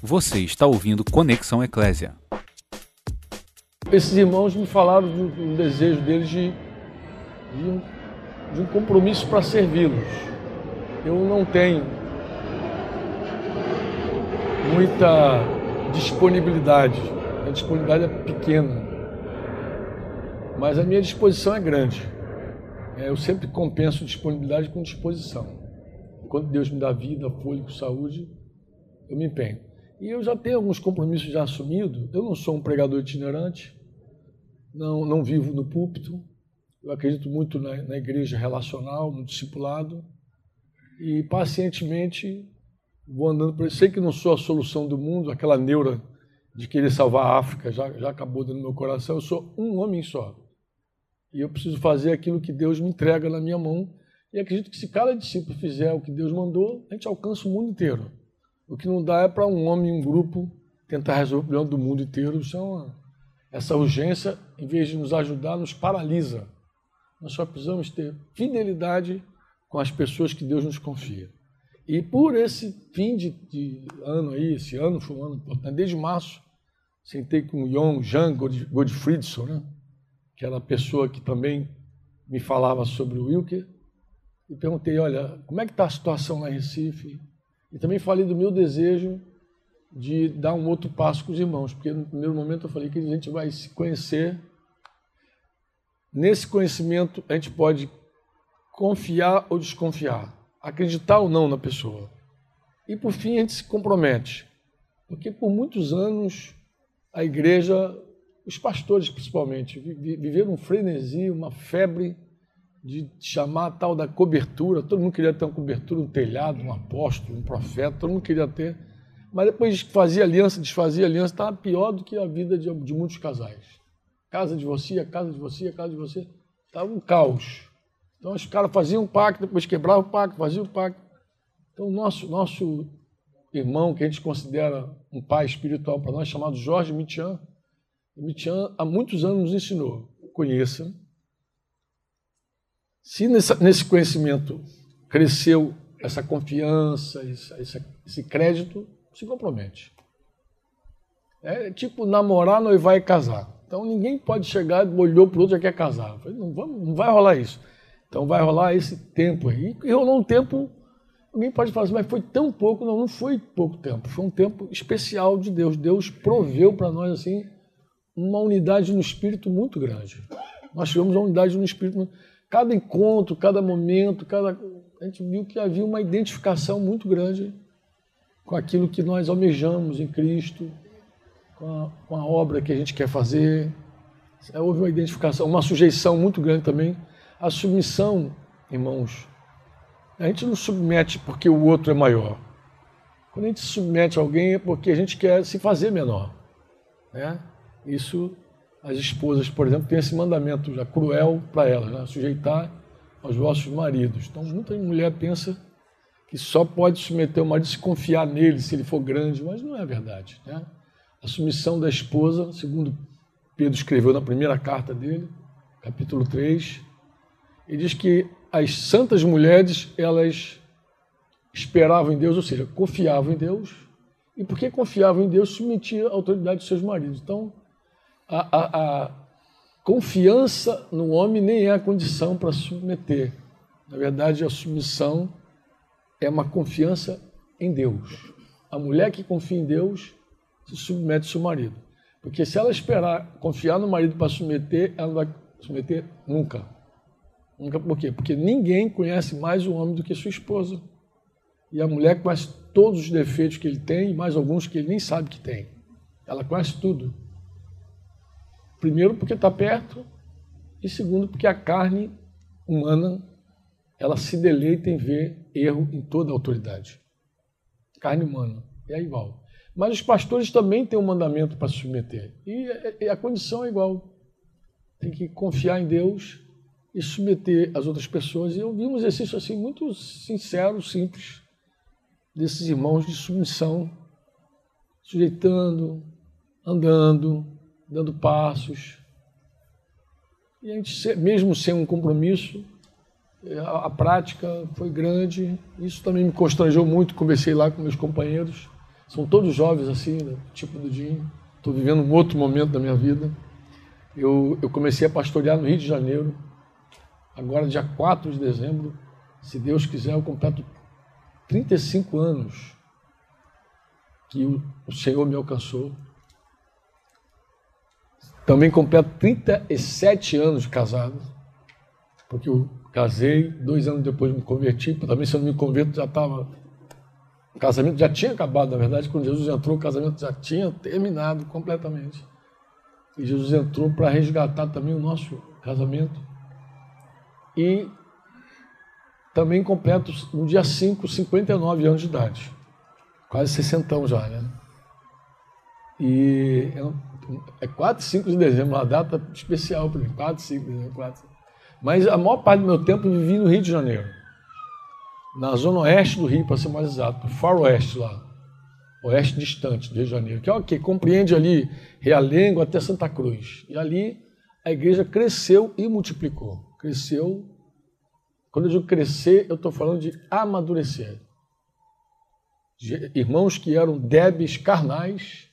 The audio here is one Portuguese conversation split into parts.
Você está ouvindo Conexão Eclésia. Esses irmãos me falaram do, do desejo deles de, de, um, de um compromisso para servi-los. Eu não tenho muita disponibilidade. A disponibilidade é pequena, mas a minha disposição é grande. É, eu sempre compenso disponibilidade com disposição. Quando Deus me dá vida, fôlego, saúde, eu me empenho. E eu já tenho alguns compromissos já assumidos. Eu não sou um pregador itinerante, não, não vivo no púlpito. Eu acredito muito na, na igreja relacional, no discipulado. E pacientemente vou andando por Sei que não sou a solução do mundo, aquela neura de querer salvar a África já, já acabou dentro do meu coração. Eu sou um homem só. E eu preciso fazer aquilo que Deus me entrega na minha mão. E acredito que se cada discípulo fizer o que Deus mandou, a gente alcança o mundo inteiro. O que não dá é para um homem, um grupo, tentar resolver o problema do mundo inteiro. É essa urgência, em vez de nos ajudar, nos paralisa. Nós só precisamos ter fidelidade com as pessoas que Deus nos confia. E por esse fim de, de ano aí, esse ano foi um ano importante, desde março, sentei com o Yon Jean Godfriedson, né? que era a pessoa que também me falava sobre o Wilker, e perguntei, olha, como é que está a situação lá em Recife? E também falei do meu desejo de dar um outro passo com os irmãos, porque no primeiro momento eu falei que a gente vai se conhecer. Nesse conhecimento a gente pode confiar ou desconfiar, acreditar ou não na pessoa. E por fim a gente se compromete, porque por muitos anos a igreja, os pastores principalmente, viveram um frenesi, uma febre de chamar a tal da cobertura. Todo mundo queria ter uma cobertura, um telhado, um apóstolo, um profeta, todo mundo queria ter. Mas depois fazia aliança, desfazia aliança, estava pior do que a vida de, de muitos casais. Casa de você, casa de você, casa de você. Estava um caos. Então os caras faziam um pacto, depois quebravam o pacto, faziam o pacto. Então o nosso, nosso irmão, que a gente considera um pai espiritual para nós, chamado Jorge Mitian, Mitian há muitos anos nos ensinou, conheça, se nesse conhecimento cresceu essa confiança, esse, esse crédito, se compromete. É tipo namorar, noivar e casar. Então ninguém pode chegar, olhou para o outro e quer casar. Não, não vai rolar isso. Então vai rolar esse tempo aí. E rolou um tempo, alguém pode falar assim, mas foi tão pouco. Não, não foi pouco tempo. Foi um tempo especial de Deus. Deus proveu para nós assim uma unidade no espírito muito grande. Nós tivemos uma unidade no espírito cada encontro, cada momento, cada a gente viu que havia uma identificação muito grande com aquilo que nós almejamos em Cristo, com a, com a obra que a gente quer fazer. É, houve uma identificação, uma sujeição muito grande também. A submissão, irmãos, a gente não submete porque o outro é maior. Quando a gente submete alguém é porque a gente quer se fazer menor. Né? Isso as esposas, por exemplo, têm esse mandamento já cruel para elas, né? sujeitar aos vossos maridos. Então, muita mulher pensa que só pode submeter o marido se confiar nele, se ele for grande, mas não é verdade. Né? A submissão da esposa, segundo Pedro escreveu na primeira carta dele, capítulo 3, ele diz que as santas mulheres, elas esperavam em Deus, ou seja, confiavam em Deus, e porque confiavam em Deus, submetiam a autoridade dos seus maridos. Então, a, a, a confiança no homem nem é a condição para submeter. Na verdade, a submissão é uma confiança em Deus. A mulher que confia em Deus se submete ao seu marido. Porque se ela esperar confiar no marido para submeter, ela não vai submeter nunca. Nunca por quê? Porque ninguém conhece mais o homem do que sua esposa. E a mulher conhece todos os defeitos que ele tem mais alguns que ele nem sabe que tem. Ela conhece tudo. Primeiro, porque está perto, e segundo, porque a carne humana ela se deleita em ver erro em toda a autoridade. Carne humana, é igual. Mas os pastores também têm um mandamento para se submeter. E a condição é igual. Tem que confiar em Deus e submeter as outras pessoas. E eu vi um exercício assim muito sincero, simples, desses irmãos de submissão, sujeitando, andando, dando passos. E a gente, mesmo sem um compromisso, é, a, prática foi grande. Isso também me constrangeu muito. Conversei lá com meus companheiros. São todos jovens assim, né? tipo do Dinho. Estou vivendo um outro momento da minha vida. Eu, eu comecei a pastorear no Rio de Janeiro, agora dia 4 de dezembro. Se Deus quiser, eu completo 35 anos que o, o Senhor me alcançou. Também completo 37 anos de casado, porque eu casei, dois anos depois me converti, também se eu não me converto já estava o casamento já tinha acabado, na verdade, quando Jesus entrou, o casamento já tinha terminado completamente. E Jesus entrou para resgatar também o nosso casamento. E também completo no dia 5, 59 anos de idade. Quase 60 já, né? E é 4 e 5 de dezembro, uma data especial para mim. 4 e 5 de dezembro, 4. Mas a maior parte do meu tempo eu vivi no Rio de Janeiro na zona oeste do Rio, para ser mais exato, far oeste lá, oeste distante do Rio de Janeiro, que é o que compreende ali Realengo até Santa Cruz. E ali a igreja cresceu e multiplicou. Cresceu. Quando eu digo crescer, eu estou falando de amadurecer. Irmãos que eram débeis carnais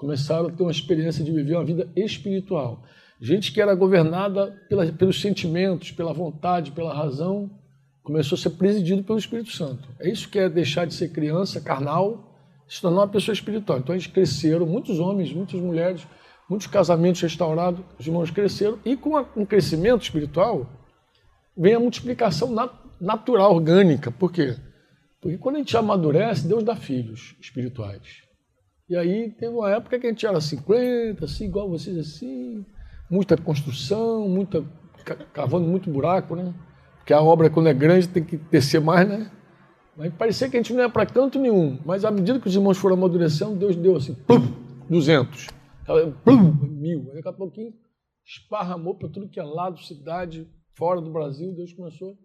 começaram a ter uma experiência de viver uma vida espiritual. Gente que era governada pela, pelos sentimentos, pela vontade, pela razão, começou a ser presidido pelo Espírito Santo. É isso que é deixar de ser criança, carnal, se tornar uma pessoa espiritual. Então eles cresceram, muitos homens, muitas mulheres, muitos casamentos restaurados, os irmãos cresceram, e com um crescimento espiritual vem a multiplicação natural, orgânica. Por quê? Porque quando a gente amadurece, Deus dá filhos espirituais. E aí teve uma época que a gente era 50, assim, igual vocês assim, muita construção, muita cavando muito buraco, né? que a obra, quando é grande, tem que descer mais, né? Mas parecia que a gente não ia para canto nenhum. Mas à medida que os irmãos foram amadurecendo, Deus deu assim, plum, 200, plum, mil. Daqui a pouquinho, esparramou para tudo que é lado, cidade, fora do Brasil. Deus começou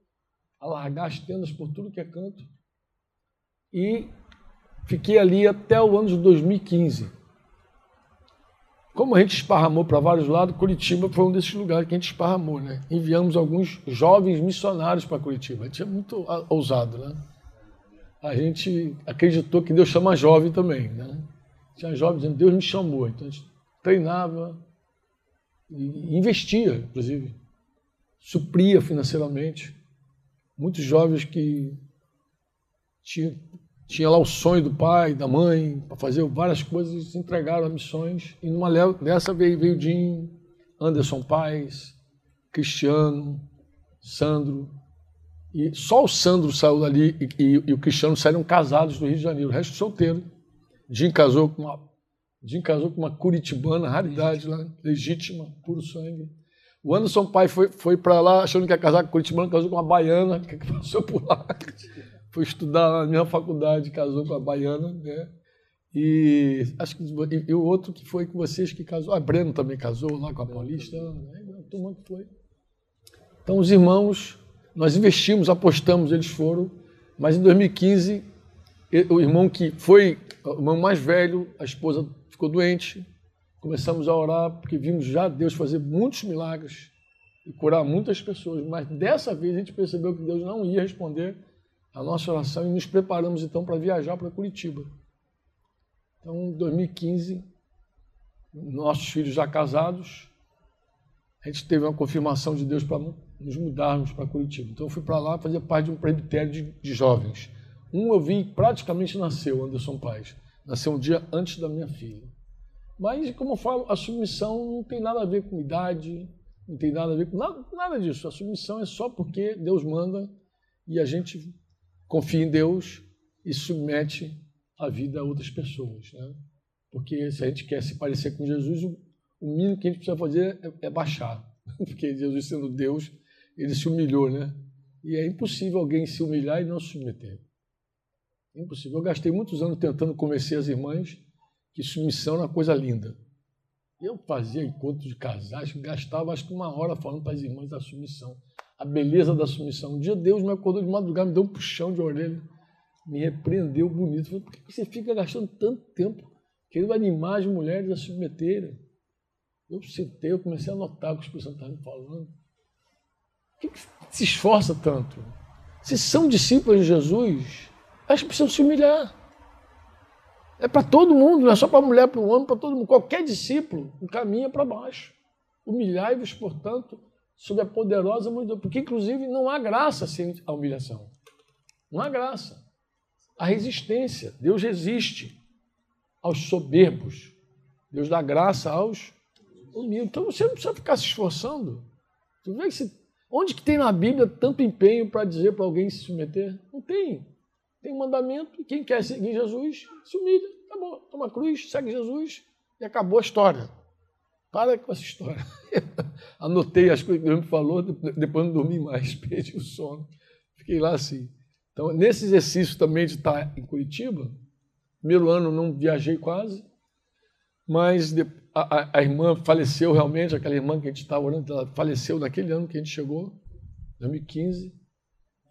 a largar as tendas por tudo que é canto. E fiquei ali até o ano de 2015. Como a gente esparramou para vários lados, Curitiba foi um desses lugares que a gente esparramou, né? Enviamos alguns jovens missionários para Curitiba. A gente é muito ousado, né? A gente acreditou que Deus chama jovem também, né? Tinha jovens dizendo, Deus me chamou. Então a gente treinava e investia, inclusive. Supria financeiramente. Muitos jovens que tinham tinha lá o sonho do pai, da mãe, para fazer várias coisas e se entregaram a missões. E numa dessa veio, veio Jim, Anderson Paz, Cristiano, Sandro. E só o Sandro saiu dali e, e, e, o Cristiano saíram casados do Rio de Janeiro, o resto solteiro. Jim casou com uma, Jim casou com uma curitibana, raridade lá, legítima, puro sangue. O Anderson Pai foi, foi para lá achando que ia casar com curitibana, casou com uma baiana que passou por lá foi estudar na minha faculdade, casou com a baiana, né? E acho que e, o outro que foi com vocês que casou, a Breno também casou lá com a Paulista, né? a turma que foi. Então os irmãos, nós investimos, apostamos, eles foram, mas em 2015 o irmão que foi o irmão mais velho, a esposa ficou doente. Começamos a orar porque vimos já Deus fazer muitos milagres e curar muitas pessoas, mas dessa vez a gente percebeu que Deus não ia responder a nossa oração e nos preparamos então para viajar para Curitiba. Então, em 2015, nossos filhos já casados, a gente teve uma confirmação de Deus para nos mudarmos para Curitiba. Então, eu fui para lá fazer parte de um presbitério de, de, jovens. Um eu vi praticamente nasceu, Anderson Paz. Nasceu um dia antes da minha filha. Mas, como eu falo, a submissão não tem nada a ver com idade, não tem nada a ver com nada, nada disso. A submissão é só porque Deus manda e a gente confia em Deus e submete a vida a outras pessoas. Né? Porque se a gente quer se parecer com Jesus, o mínimo que a gente precisa fazer é, é baixar. Porque Jesus, sendo Deus, ele se humilhou, né? E é impossível alguém se humilhar e não se submeter. É impossível. Eu gastei muitos anos tentando convencer as irmãs que submissão era uma coisa linda. Eu fazia encontros de casais, gastava acho que uma hora falando para as irmãs da submissão a beleza da submissão. Um dia Deus me acordou de madrugada, me deu um puxão de orelha, me repreendeu bonito. Falei, por que você fica gastando tanto tempo querendo animar as mulheres a submeterem? Eu sentei, eu comecei a notar o que os pessoas estavam falando. Por que, que se esforça tanto? Se são discípulos de Jesus, elas precisam se humilhar. É para todo mundo, não é só para a mulher, para o homem, para todo mundo. Qualquer discípulo caminha para baixo. Humilhai-vos, portanto, sob a poderosa Deus. Porque, inclusive, não há graça sem a humilhação. Não há graça. A resistência. Deus resiste aos soberbos. Deus dá graça aos humildes. Então você não precisa ficar se esforçando. Tu vê se... Onde que tem na Bíblia tanto empenho para dizer para alguém se submeter? Não tem. Tem um mandamento, e quem quer seguir Jesus, se humilha. Bom, toma a cruz, segue Jesus e acabou a história. Para com essa história. Anotei as coisas que Deus me falou, depois não dormi mais, perdi o sono. Fiquei lá assim. Então, nesse exercício também de estar em Curitiba, primeiro ano não viajei quase, mas a, a, a irmã faleceu realmente, aquela irmã que a gente estava orando, ela faleceu naquele ano que a gente chegou, 2015.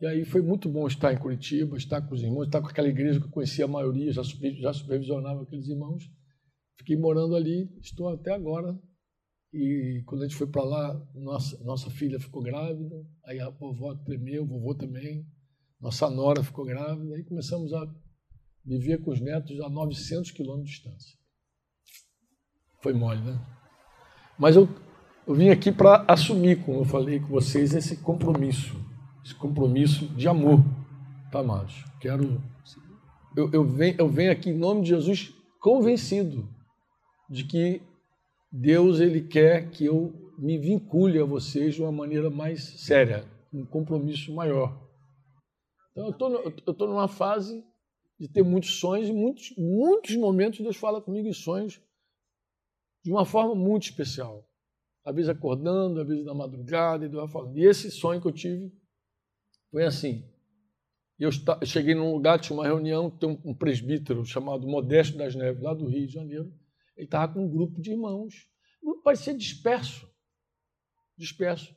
E aí foi muito bom estar em Curitiba, estar com os irmãos, estar com aquela igreja que eu conhecia a maioria, já, já supervisionava aqueles irmãos. Fiquei morando ali, estou até agora. E quando a gente foi para lá, nossa, nossa filha ficou grávida, aí a vovó tremeu, o vovô também, nossa nora ficou grávida, aí começamos a viver com os netos a 900 quilômetros de distância. Foi mole, né? Mas eu, eu vim aqui para assumir, como eu falei com vocês, esse compromisso esse compromisso de amor, tá, amados? Quero. Eu, eu, venho, eu venho aqui em nome de Jesus convencido de que Deus ele quer que eu me vincule a vocês de uma maneira mais séria, um compromisso maior. Então, eu estou numa fase de ter muitos sonhos e muitos, muitos momentos Deus fala comigo em sonhos de uma forma muito especial. Às vezes acordando, às vezes na madrugada, e Deus vai falando. E esse sonho que eu tive foi assim. Eu cheguei num lugar, tinha uma reunião, tem um presbítero chamado Modesto das Neves, lá do Rio de Janeiro. Ele estava com um grupo de irmãos. O grupo parecia disperso. Disperso.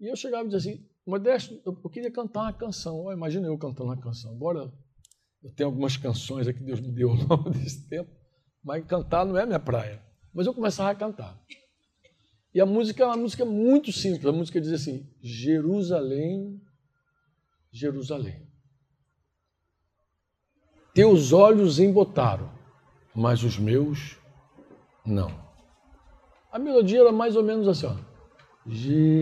E eu chegava e dizia assim, Modesto, eu, eu queria cantar uma canção. Oh, imagina eu cantando uma canção. Embora eu tenha algumas canções aqui que Deus me deu ao longo desse tempo, mas cantar não é minha praia. Mas eu começava a cantar. E a música é uma música muito simples. A música diz assim: Jerusalém, Jerusalém. Teus olhos embotaram, mas os meus não. A melodia era mais ou menos assim, ó. Jerusalém,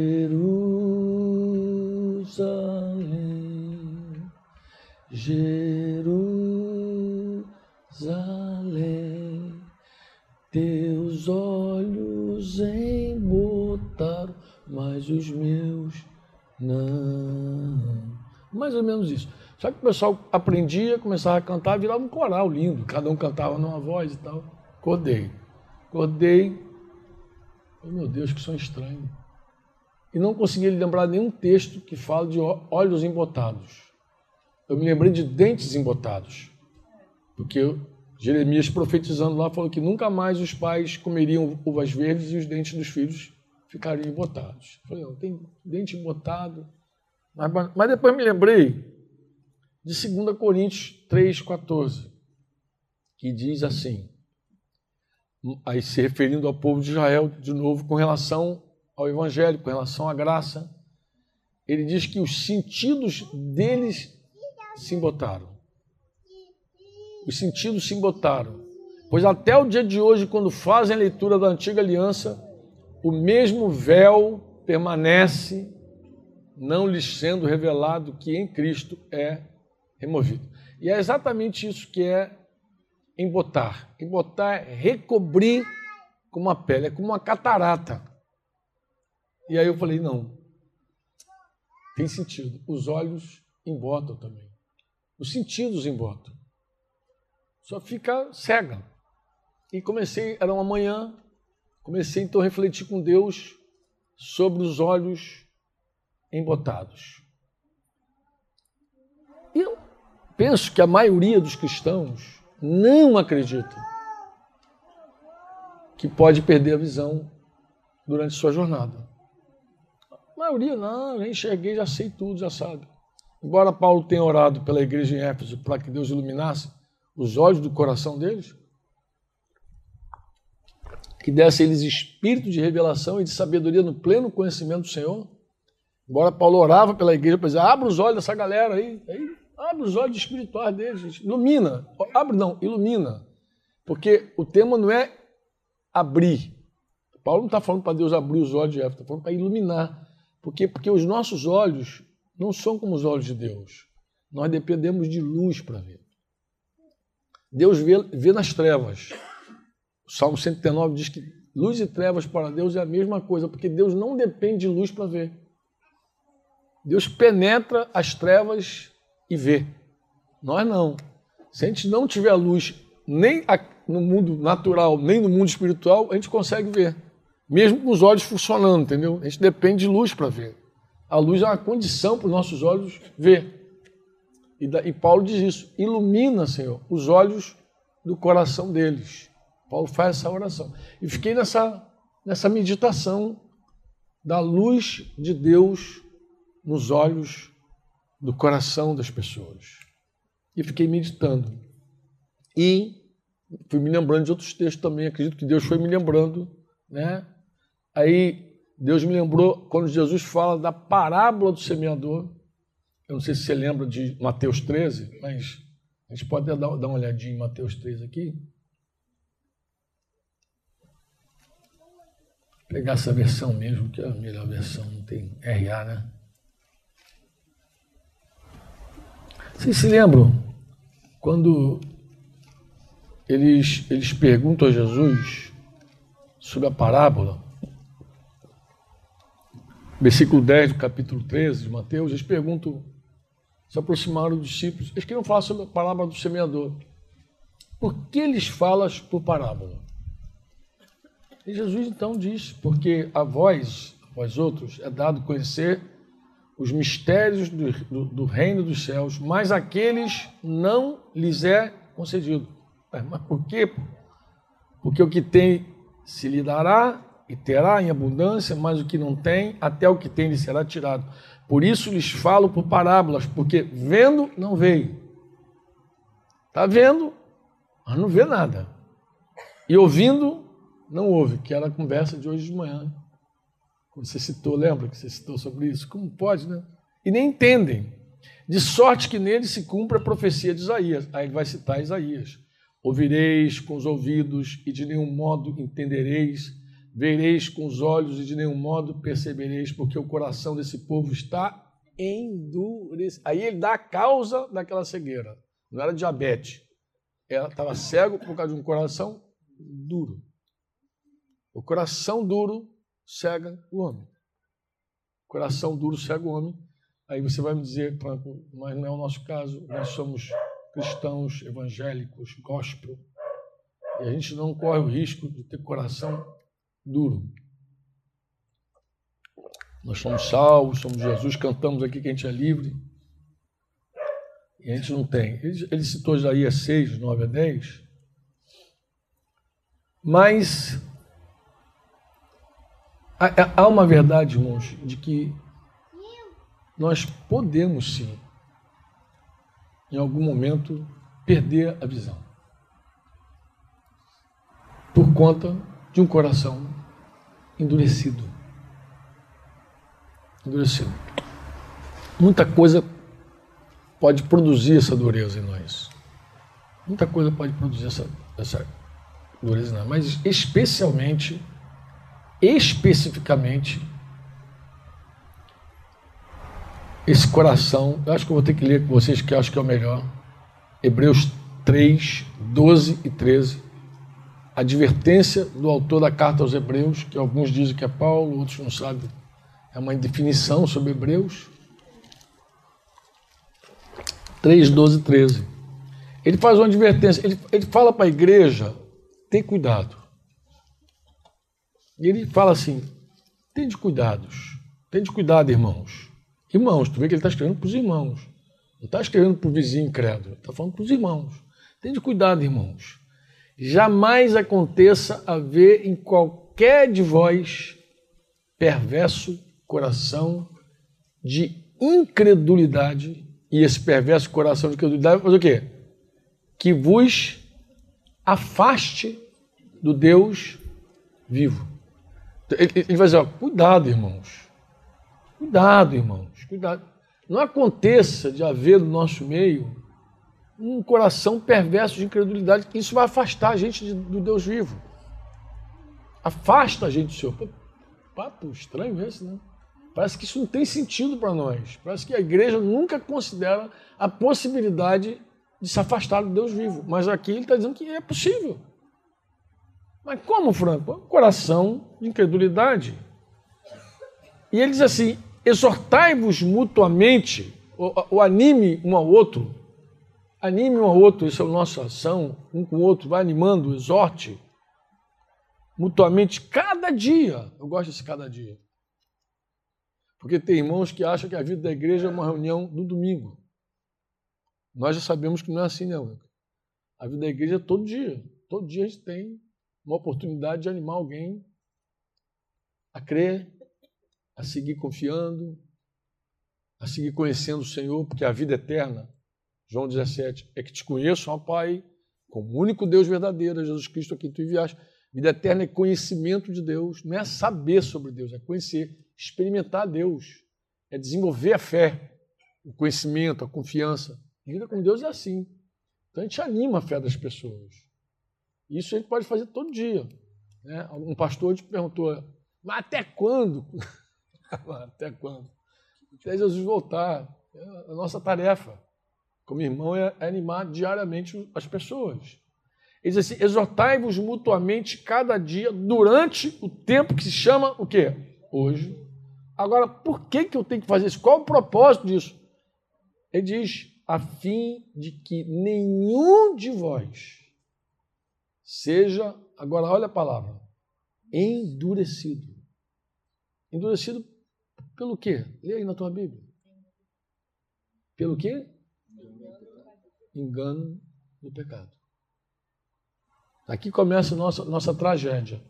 Jerusalém, teus olhos embotaram, mas os meus não. Mais ou menos isso. Só que o pessoal aprendia, começava a cantar, virava um coral lindo. Cada um cantava numa voz e tal. Acordei. Acordei. Oh, meu Deus, que som estranho. E não consegui lembrar nenhum texto que fala de olhos embotados. Eu me lembrei de dentes embotados. Porque Jeremias profetizando lá falou que nunca mais os pais comeriam uvas verdes e os dentes dos filhos ficariam embotados. Eu falei, não, tem dente embotado mas, mas depois me lembrei de 2 Coríntios 3,14, que diz assim, aí se referindo ao povo de Israel, de novo, com relação ao Evangelho, com relação à graça, ele diz que os sentidos deles se embotaram. Os sentidos se embotaram. Pois até o dia de hoje, quando fazem a leitura da antiga aliança, o mesmo véu permanece não lhes sendo revelado que em Cristo é removido. E é exatamente isso que é embotar. Embotar é recobrir com uma pele, é como uma catarata. E aí eu falei, não, tem sentido. Os olhos embotam também. Os sentidos embotam. Só fica cega. E comecei, era uma manhã, comecei então a refletir com Deus sobre os olhos embotados. E eu penso que a maioria dos cristãos não acredita que pode perder a visão durante sua jornada. A maioria, não, já enxerguei, já sei tudo, já sabe. Embora Paulo tenha orado pela igreja em Éfeso para que Deus iluminasse os olhos do coração deles, que desse a eles espírito de revelação e de sabedoria no pleno conhecimento do Senhor, Embora Paulo orava pela igreja para dizer, abre os olhos dessa galera aí, aí abre os olhos espirituais deles, ilumina, abre não, ilumina, Porque o tema não é abrir. Paulo não está falando para Deus abrir os olhos de Eva, está falando para iluminar. Por quê? Porque os nossos olhos não são como os olhos de Deus. Nós dependemos de luz para ver. Deus vê, vê nas trevas. O Salmo 109 diz que luz e trevas para Deus é a mesma coisa, porque Deus não depende de luz para ver. Deus penetra as trevas e vê. Nós não. Se a gente não tiver luz nem no mundo natural, nem no mundo espiritual, a gente consegue ver. Mesmo com os olhos funcionando, entendeu? A gente depende de luz para ver. A luz é uma condição para os nossos olhos ver. E, da, e Paulo diz isso: ilumina, Senhor, os olhos do coração deles. Paulo faz essa oração. E fiquei nessa, nessa meditação da luz de Deus nos olhos do coração das pessoas. E fiquei meditando. E fui me lembrando de outros textos também. Acredito que Deus foi me lembrando, né? Aí Deus me lembrou quando Jesus fala da parábola do semeador. Eu não sei se você lembra de Mateus 13, mas a gente pode dar, dar uma olhadinha em Mateus 13 aqui. Vou pegar essa versão mesmo, que é a melhor versão, não tem RA, né? Vocês se lembram quando eles, eles perguntam a Jesus sobre a parábola? Versículo 10 do capítulo 13 de Mateus, eles perguntam se aproximaram dos discípulos. Eles queriam falar sobre a parábola do semeador. Por que eles falam por parábola? E Jesus então diz: porque a vós, vós outros, é dado conhecer os mistérios do, do, do, reino dos céus, mas aqueles não lhes é concedido. Mas por quê? Porque o que tem se lhe dará e terá em abundância, mas o que não tem, até o que tem lhe será tirado. Por isso lhes falo por parábolas, porque vendo não veio. Está vendo, mas não vê nada. E ouvindo, não ouve, que era a conversa de hoje de manhã. Como você citou, lembra que você citou sobre isso? Como pode, né? E nem entendem. De sorte que nele se cumpre a profecia de Isaías. Aí ele vai citar Isaías. Ouvireis com os ouvidos e de nenhum modo entendereis vereis com os olhos e de nenhum modo percebereis, porque o coração desse povo está endurecido. Aí ele dá a causa daquela cegueira. Não era diabetes. Ela estava cego por causa de um coração duro. O coração duro cega o homem. Coração duro cega o homem. Aí você vai me dizer, mas não é o nosso caso. Nós somos cristãos evangélicos, gospel. E a gente não corre o risco de ter coração duro. Nós somos salvos, somos Jesus, cantamos aqui que a gente é livre. E a gente não tem. Ele, ele citou Isaías 6, 9 a 10. Mas há uma verdade, irmãos, de que nós podemos sim, em algum momento, perder a visão. Por conta de um coração endurecido. Endurecido. Muita coisa pode produzir essa dureza em nós. Muita coisa pode produzir essa, essa dureza em nós. Mas especialmente, especificamente, esse coração, eu acho que eu vou ter que ler com vocês, que acho que é o melhor. Hebreus 3, 12 e 13 advertência do autor da carta aos Hebreus, que alguns dizem que é Paulo, outros não sabem, é uma definição sobre Hebreus. 3, 12, 13. Ele faz uma advertência, ele, ele fala para a igreja: tem cuidado. E ele fala assim: tem de cuidados, tem de cuidado, irmãos. Irmãos, tu vê que ele está escrevendo para os irmãos, não está escrevendo para o vizinho incrédulo, está falando para os irmãos. Tem de cuidado, irmãos jamais aconteça haver em qualquer de vós perverso coração de incredulidade, e esse perverso coração de incredulidade faz o quê? Que vos afaste do Deus vivo. Ele vai dizer, ó, cuidado, irmãos. Cuidado, irmãos. Cuidado. Não aconteça de haver no nosso meio um coração perverso de incredulidade. Isso vai afastar a gente do Deus vivo. Afasta a gente do Senhor. Papo estranho esse, né? Parece que isso não tem sentido para nós. Parece que a igreja nunca considera a possibilidade de se afastar do Deus vivo. Mas aqui ele está dizendo que é possível. Mas como, Franco? Coração de incredulidade. E ele diz assim: exortai-vos mutuamente, ou, ou, anime um ao outro. Anime um ao outro, isso é a nossa ação, um com o outro, vai animando, exorte mutuamente cada dia. Eu gosto desse cada dia. Porque tem irmãos que acham que a vida da igreja é uma reunião no domingo. Nós já sabemos que não é assim, não. A vida da igreja é todo dia. Todo dia a gente tem uma oportunidade de animar alguém a crer, a seguir confiando, a seguir conhecendo o Senhor, porque a vida eterna, João 17, é que te conheço, ó Pai, como único Deus verdadeiro, Jesus Cristo a quem tu enviaste. Vida eterna é conhecimento de Deus, não é saber sobre Deus, é conhecer experimentar Deus, é desenvolver a fé, o conhecimento, a confiança. A vida com Deus é assim. Então a gente anima a fé das pessoas. Isso a gente pode fazer todo dia. Né? Um pastor te perguntou, mas até quando? até quando? Até Jesus voltar. É a nossa tarefa, como irmão, é animar diariamente as pessoas. Ele diz assim: exortai-vos mutuamente cada dia durante o tempo que se chama o quê? Hoje. Agora, por que, que eu tenho que fazer isso? Qual o propósito disso? Ele diz, a fim de que nenhum de vós seja, agora olha a palavra, endurecido. Endurecido pelo quê? Lê aí na tua Bíblia. Pelo quê? Engano do pecado. Aqui começa nossa, nossa tragédia.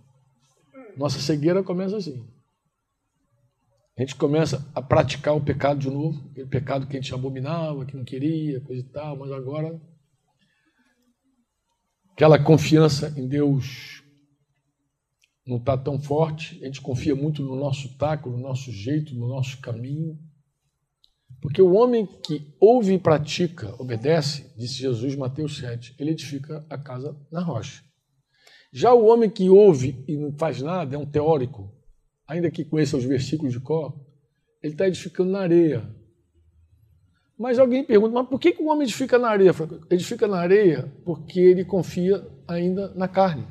Nossa cegueira começa assim. A gente começa a praticar o pecado de novo, aquele pecado que a gente abominava, que não queria, coisa e tal, mas agora aquela confiança em Deus não está tão forte, a gente confia muito no nosso taco, no nosso jeito, no nosso caminho. Porque o homem que ouve e pratica, obedece, disse Jesus, Mateus 7, ele edifica a casa na rocha. Já o homem que ouve e não faz nada é um teórico, ainda que conheça os versículos de cor, ele está edificando na areia. Mas alguém pergunta, mas por que, que o homem edifica na areia? Edifica na areia porque ele confia ainda na carne.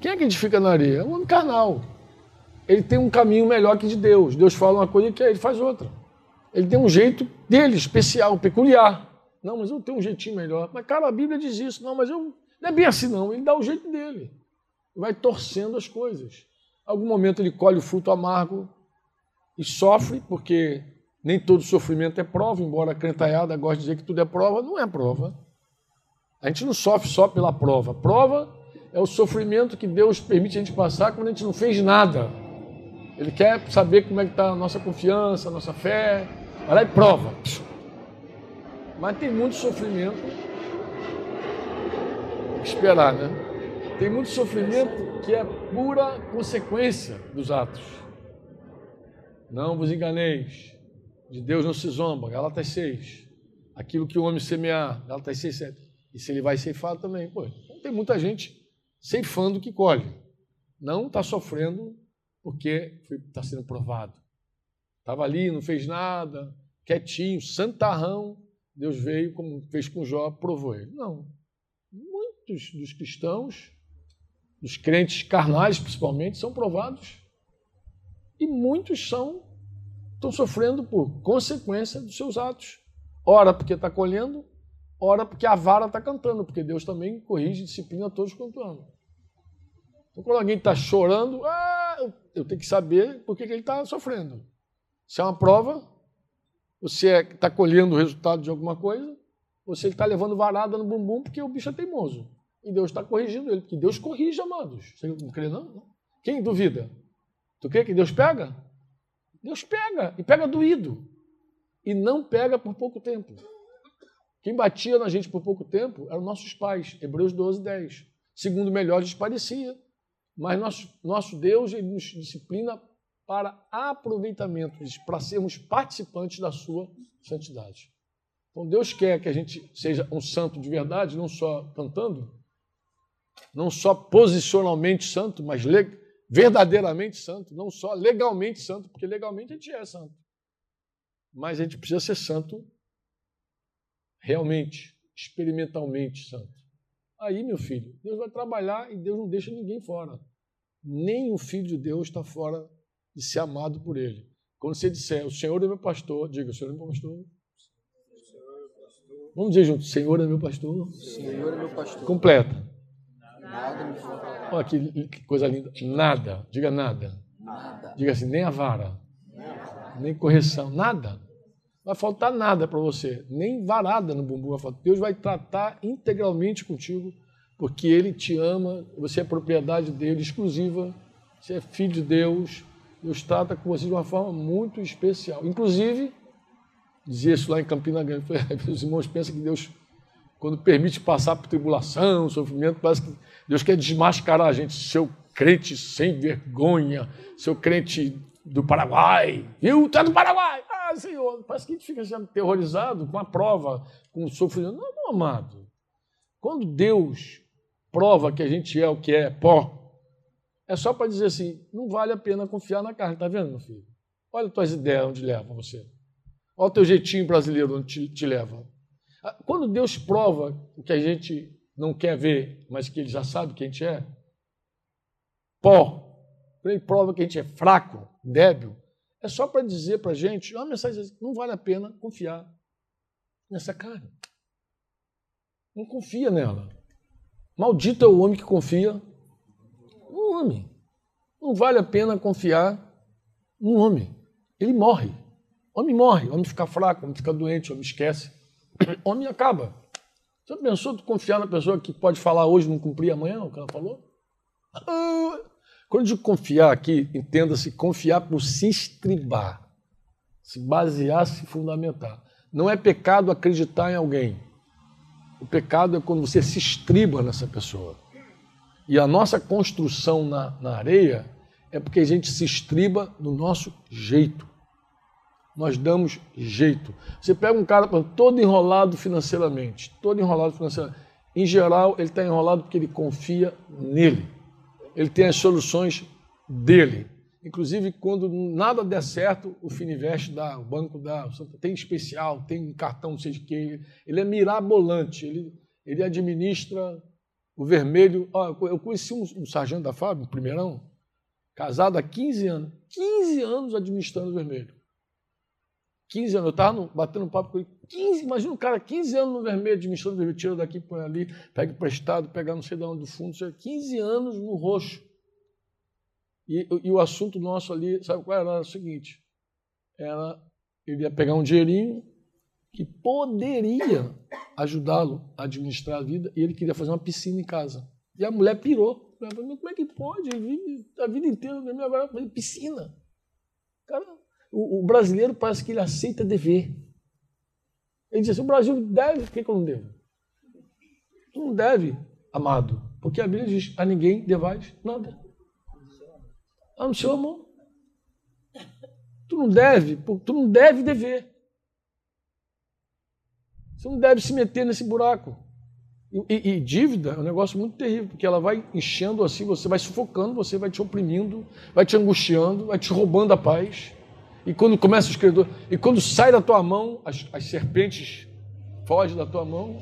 Quem é que edifica na areia? É o homem carnal. Ele tem um caminho melhor que de Deus. Deus fala uma coisa que ele faz outra. Ele tem um jeito dele, especial, peculiar. Não, mas eu tenho um jeitinho melhor. Mas, cara, a Bíblia diz isso. Não, mas eu não é bem assim, não. Ele dá o jeito dele. Vai torcendo as coisas algum momento ele colhe o fruto amargo e sofre, porque nem todo sofrimento é prova, embora a crentaiada goste de dizer que tudo é prova, não é prova. A gente não sofre só pela prova. Prova é o sofrimento que Deus permite a gente passar quando a gente não fez nada. Ele quer saber como é que está a nossa confiança, a nossa fé. Vai lá e prova. Mas tem muito sofrimento. Que esperar, né? Tem muito sofrimento que é pura consequência dos atos. Não vos enganeis, de Deus não se zomba, Galatas 6. Aquilo que o homem semear, Galatas 6, 7. E se ele vai ceifar também. Pô, então tem muita gente ceifando que colhe. Não está sofrendo porque está sendo provado. Estava ali, não fez nada, quietinho, santarrão. Deus veio, como fez com Jó, provou ele. Não. Muitos dos cristãos dos crentes carnais principalmente, são provados. E muitos são estão sofrendo por consequência dos seus atos. Ora porque está colhendo, ora porque a vara está cantando, porque Deus também corrige e disciplina todos quanto amam. Então, quando alguém está chorando, ah, eu tenho que saber por que, que ele está sofrendo. Se é uma prova, se está é, colhendo o resultado de alguma coisa, ou se ele está levando varada no bumbum porque o bicho é teimoso. E Deus está corrigindo ele, porque Deus corrige, amados. Você não crê, não? Quem duvida? Tu crê que Deus pega? Deus pega, e pega doído. E não pega por pouco tempo. Quem batia na gente por pouco tempo eram nossos pais, Hebreus 12, 10. Segundo melhor lhes parecia. Mas nosso, nosso Deus ele nos disciplina para aproveitamento, para sermos participantes da sua santidade. Então Deus quer que a gente seja um santo de verdade, não só cantando, não só posicionalmente santo, mas verdadeiramente santo, não só legalmente santo, porque legalmente a gente é santo. Mas a gente precisa ser santo realmente, experimentalmente santo. Aí, meu filho, Deus vai trabalhar e Deus não deixa ninguém fora. Nem o filho de Deus está fora de ser amado por ele. Quando você disser, o Senhor é meu pastor, diga, o Senhor é meu pastor. Vamos dizer junto, Senhor é meu pastor. Senhor é meu pastor. Completa. Nada me faltará. Olha que, que coisa linda. Nada. Diga nada. Nada. Diga assim, nem a vara. Nem correção. Nada. Vai faltar nada para você. Nem varada no bumbum vai faltar. Deus vai tratar integralmente contigo, porque Ele te ama, você é propriedade dele exclusiva, você é filho de Deus. Deus trata com você de uma forma muito especial. Inclusive, dizia isso lá em Campina Grande, os irmãos pensam que Deus, quando permite passar por tribulação, sofrimento, parece que Deus quer desmascarar a gente, seu crente sem vergonha, seu crente do Paraguai, viu? É do Paraguai! Ah, Senhor, parece que a gente fica sendo terrorizado com a prova, com o sofrimento. Não, não, amado. Quando Deus prova que a gente é o que é, pó, é só para dizer assim, não vale a pena confiar na carne, tá vendo, meu filho? Olha as tuas ideias onde levam você. Olha o teu jeitinho brasileiro onde te, te leva. Ah, quando Deus prova o que a gente não quer ver, mas que Ele já sabe que a gente é, pó, Ele prova que a gente é fraco, débil, é só para dizer para a gente, uma mensagem não vale a pena confiar nessa carne. Não confia nela. Maldito é o homem que confia no homem. Não vale a pena confiar no homem. Ele morre. Homem morre, homem fica fraco, homem fica doente, homem esquece. Homem acaba. Você pensou de confiar na pessoa que pode falar hoje não cumprir amanhã o que ela falou? Ah, quando digo confiar aqui, entenda-se confiar por se estribar, se basear, se fundamentar. Não é pecado acreditar em alguém. O pecado é quando você se estriba nessa pessoa. E a nossa construção na, na areia é porque a gente se estriba no nosso jeito. Nós damos jeito. Você pega um cara todo enrolado financeiramente, todo enrolado financeiramente. Em geral, ele está enrolado porque ele confia nele. Ele tem as soluções dele. Inclusive, quando nada der certo, o Fininvest dá, o banco dá, tem especial, tem cartão, não sei de que. Ele é mirabolante, ele, ele administra o vermelho. eu conheci um, um sargento da FAB, um primeirão, casado há 15 anos. 15 anos administrando o vermelho. 15 anos, eu estava batendo um papo com ele. 15, imagina um cara, 15 anos no vermelho, administrando vermelho, tira daqui, põe ali, pega emprestado, pega não sei de onde do fundo, 15 anos no roxo. E, e, o assunto nosso ali, sabe qual era? Era o seguinte: era, ele ia pegar um dinheirinho que poderia ajudá-lo a administrar a vida, e ele queria fazer uma piscina em casa. E a mulher pirou. Como é que pode? Ele vive a vida inteira, agora fazer piscina. Cara, o, o, brasileiro parece que ele aceita dever. Ele diz assim, o Brasil deve, por que, que eu não devo? Tu não deve, amado, porque a Bíblia diz, a ninguém devais nada. Ah, no seu amor. Tu não deve, tu não deve dever. Você não deve se meter nesse buraco. E, e, dívida é um negócio muito terrível, porque ela vai enchendo assim, você vai sufocando, você vai te oprimindo, vai te angustiando, vai te roubando a paz. E quando começa os credores, e quando sai da tua mão, as, as serpentes fogem da tua mão.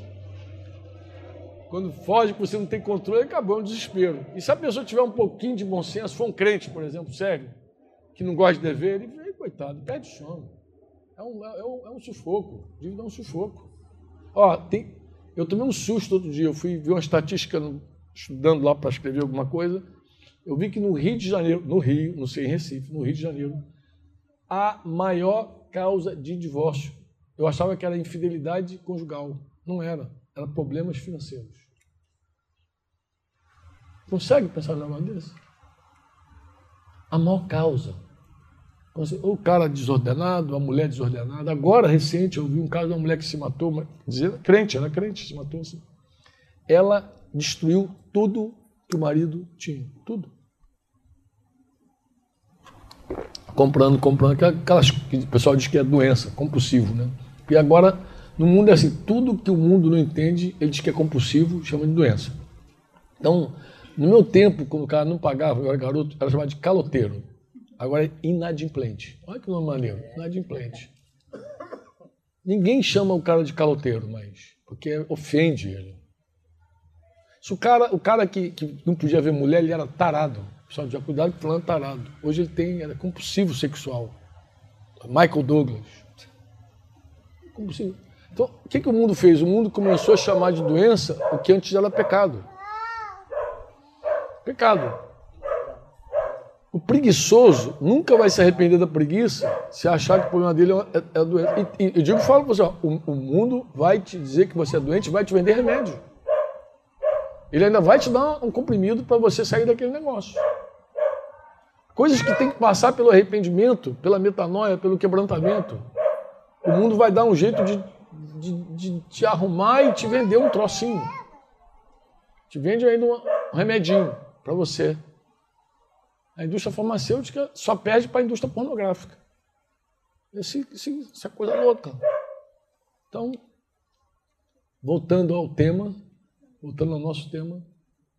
Quando foge, você não tem controle, acabou o desespero. E se a pessoa tiver um pouquinho de bom senso, for um crente, por exemplo, sério, que não gosta de dever, ele coitado, perde o sono. É um, é, um, é um sufoco. Dívida é um sufoco. Ó, tem, eu tomei um susto outro dia. Eu fui ver uma estatística estudando lá para escrever alguma coisa. Eu vi que no Rio de Janeiro, no Rio, não sei em Recife, no Rio de Janeiro, a maior causa de divórcio. Eu achava que era infidelidade conjugal. Não era. Era problemas financeiros. Consegue pensar num negócio desse? A maior causa. O cara desordenado, a mulher desordenada. Agora, recente, eu vi um caso de uma mulher que se matou, dizer, crente, era crente, se matou assim. Ela destruiu tudo que o marido tinha. Tudo comprando, comprando, aquelas que o pessoal diz que é doença, compulsivo, né? E agora No mundo é assim, tudo que o mundo não entende, ele diz que é compulsivo, chama de doença. Então, no meu tempo, quando o cara não pagava, eu era garoto, era chamado de caloteiro. Agora é inadimplente. Olha que nome maneiro, inadimplente. Ninguém chama o cara de caloteiro mais, porque ofende ele. Se o cara, o cara que, que não podia ver mulher, ele era tarado. Pessoal, já cuidado com falando tarado. Hoje ele tem, era compulsivo sexual. Michael Douglas. Compulsivo. Então, o que, que o mundo fez? O mundo começou a chamar de doença o que antes era pecado. Pecado. O preguiçoso nunca vai se arrepender da preguiça se achar que o problema dele é, é a doença. E, e eu digo, falo para você, ó, o, o mundo vai te dizer que você é doente, vai te vender remédio. Ele ainda vai te dar um comprimido para você sair daquele negócio. Coisas que tem que passar pelo arrependimento, pela metanoia, pelo quebrantamento. O mundo vai dar um jeito de, de, de te arrumar e te vender um trocinho. Te vende ainda um, remedinho para você. A indústria farmacêutica só perde para a indústria pornográfica. Esse, esse, essa coisa louca. Então, voltando ao tema, voltando ao nosso tema,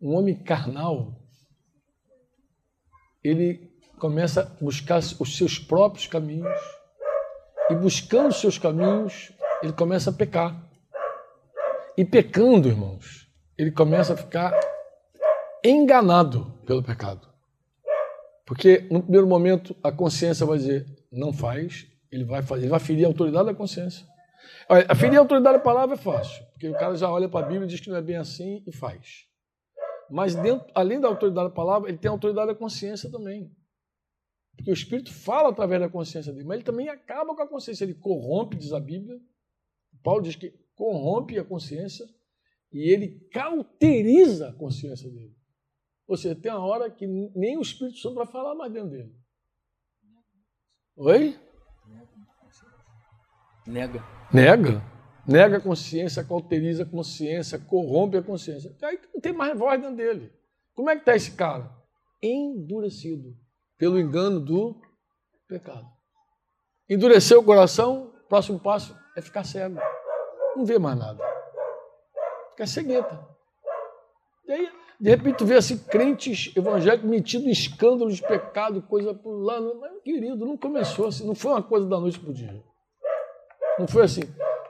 um homem carnal, ele começa a buscar os seus próprios caminhos, e buscando os seus caminhos, ele começa a pecar. E pecando, irmãos, ele começa a ficar enganado pelo pecado. Porque no primeiro momento a consciência vai dizer, não faz, ele vai fazer, ele vai ferir a autoridade da consciência. A ferir a autoridade da palavra é fácil, porque o cara já olha para a Bíblia e diz que não é bem assim e faz. Mas dentro, além da autoridade da palavra, ele tem a autoridade da consciência também. Porque o Espírito fala através da consciência dele, mas ele também acaba com a consciência, ele corrompe, diz a Bíblia. Paulo diz que corrompe a consciência e ele cauteriza a consciência dele. Ou seja, tem uma hora que nem o Espírito Santo vai falar mais dentro dele. Oi? Nega. Nega. Nega a consciência, cauteriza a consciência, corrompe a consciência. Aí não tem mais voz dentro dele. Como é que está esse cara? Endurecido pelo engano do pecado. Endurecer o coração, próximo passo é ficar cego. Não vê mais nada. Fica cegueta. E aí, de repente, tu vê assim, crentes evangélicos metidos em escândalo de pecado, coisa por lá. Mas, querido, não começou assim, não foi uma coisa da noite para o dia. Não foi assim.